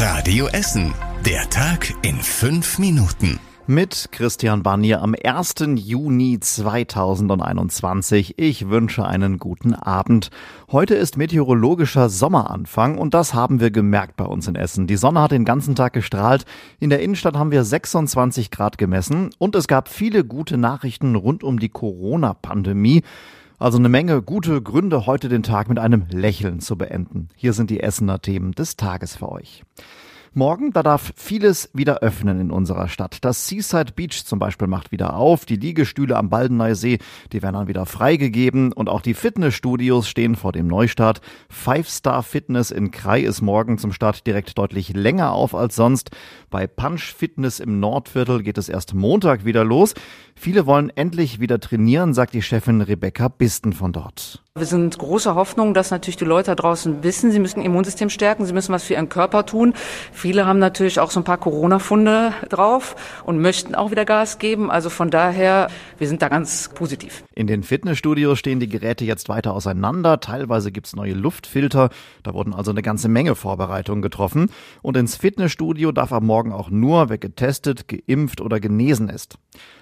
Radio Essen. Der Tag in fünf Minuten. Mit Christian Barnier am 1. Juni 2021. Ich wünsche einen guten Abend. Heute ist meteorologischer Sommeranfang und das haben wir gemerkt bei uns in Essen. Die Sonne hat den ganzen Tag gestrahlt. In der Innenstadt haben wir 26 Grad gemessen und es gab viele gute Nachrichten rund um die Corona-Pandemie. Also eine Menge gute Gründe, heute den Tag mit einem Lächeln zu beenden. Hier sind die Essener Themen des Tages für euch. Morgen, da darf vieles wieder öffnen in unserer Stadt. Das Seaside Beach zum Beispiel macht wieder auf. Die Liegestühle am Baldeneysee, die werden dann wieder freigegeben. Und auch die Fitnessstudios stehen vor dem Neustart. Five Star Fitness in Krai ist morgen zum Start direkt deutlich länger auf als sonst. Bei Punch Fitness im Nordviertel geht es erst Montag wieder los. Viele wollen endlich wieder trainieren, sagt die Chefin Rebecca Bisten von dort. Wir sind großer Hoffnung, dass natürlich die Leute da draußen wissen, sie müssen ihr Immunsystem stärken, sie müssen was für ihren Körper tun. Viele haben natürlich auch so ein paar Corona-Funde drauf und möchten auch wieder Gas geben. Also von daher, wir sind da ganz positiv. In den Fitnessstudios stehen die Geräte jetzt weiter auseinander. Teilweise gibt's neue Luftfilter. Da wurden also eine ganze Menge Vorbereitungen getroffen. Und ins Fitnessstudio darf ab morgen auch nur, wer getestet, geimpft oder genesen ist.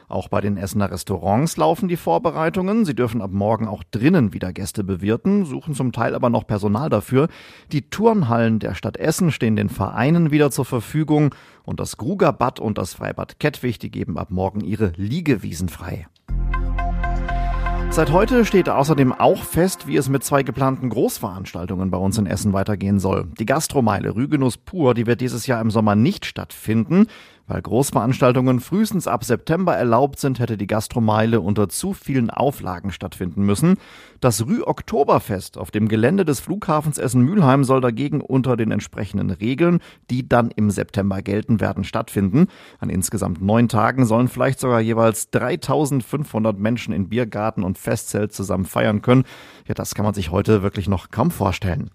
Auch bei den Essener Restaurants laufen die Vorbereitungen. Sie dürfen ab morgen auch drinnen wieder Gäste bewirten, suchen zum Teil aber noch Personal dafür. Die Turnhallen der Stadt Essen stehen den Vereinen wieder zur Verfügung und das Grugerbad und das Freibad Kettwig, die geben ab morgen ihre Liegewiesen frei. Seit heute steht außerdem auch fest, wie es mit zwei geplanten Großveranstaltungen bei uns in Essen weitergehen soll. Die Gastromeile Rügenus Pur, die wird dieses Jahr im Sommer nicht stattfinden. Weil Großveranstaltungen frühestens ab September erlaubt sind, hätte die Gastromeile unter zu vielen Auflagen stattfinden müssen. Das Rü-Oktoberfest auf dem Gelände des Flughafens Essen-Mülheim soll dagegen unter den entsprechenden Regeln, die dann im September gelten werden, stattfinden. An insgesamt neun Tagen sollen vielleicht sogar jeweils 3500 Menschen in Biergarten und Festzelt zusammen feiern können. Ja, das kann man sich heute wirklich noch kaum vorstellen.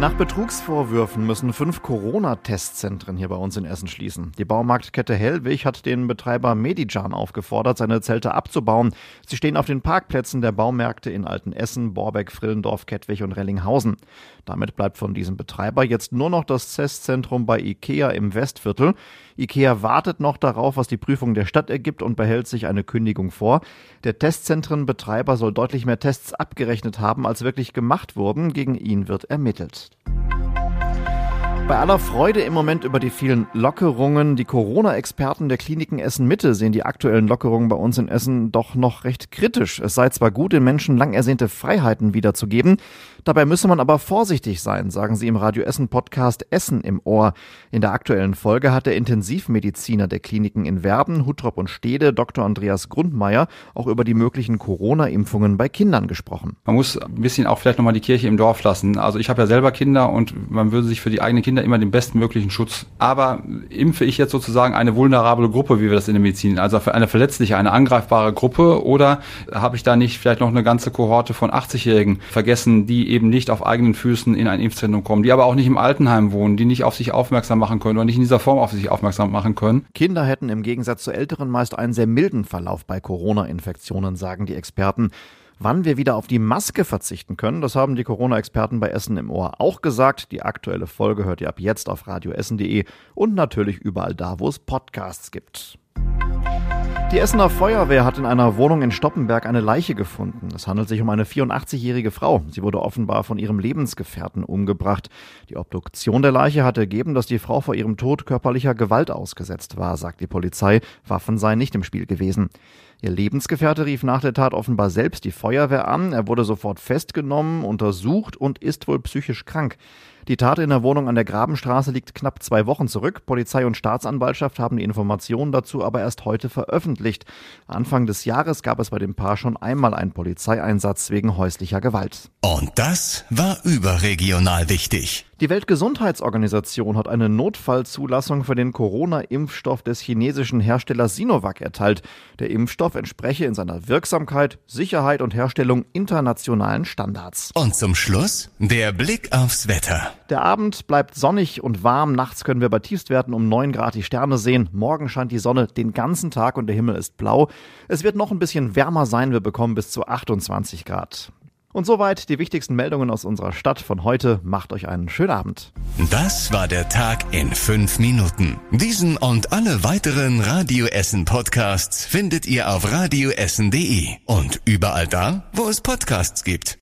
Nach Betrugsvorwürfen müssen fünf Corona-Testzentren hier bei uns in Essen schließen. Die Baumarktkette Hellwig hat den Betreiber Medijan aufgefordert, seine Zelte abzubauen. Sie stehen auf den Parkplätzen der Baumärkte in Altenessen, Borbeck, Frillendorf, Kettwig und Rellinghausen. Damit bleibt von diesem Betreiber jetzt nur noch das Testzentrum bei IKEA im Westviertel. IKEA wartet noch darauf, was die Prüfung der Stadt ergibt und behält sich eine Kündigung vor. Der Testzentrenbetreiber soll deutlich mehr Tests abgerechnet haben, als wirklich gemacht wurden. Gegen ihn wird ermittelt. Podcast. Bei aller Freude im Moment über die vielen Lockerungen, die Corona-Experten der Kliniken Essen-Mitte sehen die aktuellen Lockerungen bei uns in Essen doch noch recht kritisch. Es sei zwar gut, den Menschen lang ersehnte Freiheiten wiederzugeben, dabei müsse man aber vorsichtig sein, sagen sie im Radio Essen Podcast Essen im Ohr. In der aktuellen Folge hat der Intensivmediziner der Kliniken in Werben, Huttrop und Stede, Dr. Andreas Grundmeier, auch über die möglichen Corona-Impfungen bei Kindern gesprochen. Man muss ein bisschen auch vielleicht nochmal die Kirche im Dorf lassen. Also ich habe ja selber Kinder und man würde sich für die eigenen Kinder Kinder immer den bestmöglichen Schutz. Aber impfe ich jetzt sozusagen eine vulnerable Gruppe, wie wir das in der Medizin, also eine verletzliche, eine angreifbare Gruppe, oder habe ich da nicht vielleicht noch eine ganze Kohorte von 80-Jährigen vergessen, die eben nicht auf eigenen Füßen in ein Impfzentrum kommen, die aber auch nicht im Altenheim wohnen, die nicht auf sich aufmerksam machen können oder nicht in dieser Form auf sich aufmerksam machen können. Kinder hätten im Gegensatz zu Älteren meist einen sehr milden Verlauf bei Corona-Infektionen, sagen die Experten. Wann wir wieder auf die Maske verzichten können, das haben die Corona-Experten bei Essen im Ohr auch gesagt. Die aktuelle Folge hört ihr ab jetzt auf radioessen.de und natürlich überall da, wo es Podcasts gibt. Die Essener Feuerwehr hat in einer Wohnung in Stoppenberg eine Leiche gefunden. Es handelt sich um eine 84-jährige Frau. Sie wurde offenbar von ihrem Lebensgefährten umgebracht. Die Obduktion der Leiche hat ergeben, dass die Frau vor ihrem Tod körperlicher Gewalt ausgesetzt war, sagt die Polizei. Waffen seien nicht im Spiel gewesen. Ihr Lebensgefährte rief nach der Tat offenbar selbst die Feuerwehr an. Er wurde sofort festgenommen, untersucht und ist wohl psychisch krank. Die Tat in der Wohnung an der Grabenstraße liegt knapp zwei Wochen zurück. Polizei und Staatsanwaltschaft haben die Informationen dazu aber erst heute veröffentlicht. Anfang des Jahres gab es bei dem Paar schon einmal einen Polizeieinsatz wegen häuslicher Gewalt. Und das war überregional wichtig. Die Weltgesundheitsorganisation hat eine Notfallzulassung für den Corona-Impfstoff des chinesischen Herstellers Sinovac erteilt. Der Impfstoff entspreche in seiner Wirksamkeit, Sicherheit und Herstellung internationalen Standards. Und zum Schluss der Blick aufs Wetter. Der Abend bleibt sonnig und warm. Nachts können wir bei Tiefstwerten um 9 Grad die Sterne sehen. Morgen scheint die Sonne den ganzen Tag und der Himmel ist blau. Es wird noch ein bisschen wärmer sein. Wir bekommen bis zu 28 Grad. Und soweit die wichtigsten Meldungen aus unserer Stadt von heute. Macht euch einen schönen Abend. Das war der Tag in fünf Minuten. Diesen und alle weiteren Radio Essen Podcasts findet ihr auf radioessen.de und überall da, wo es Podcasts gibt.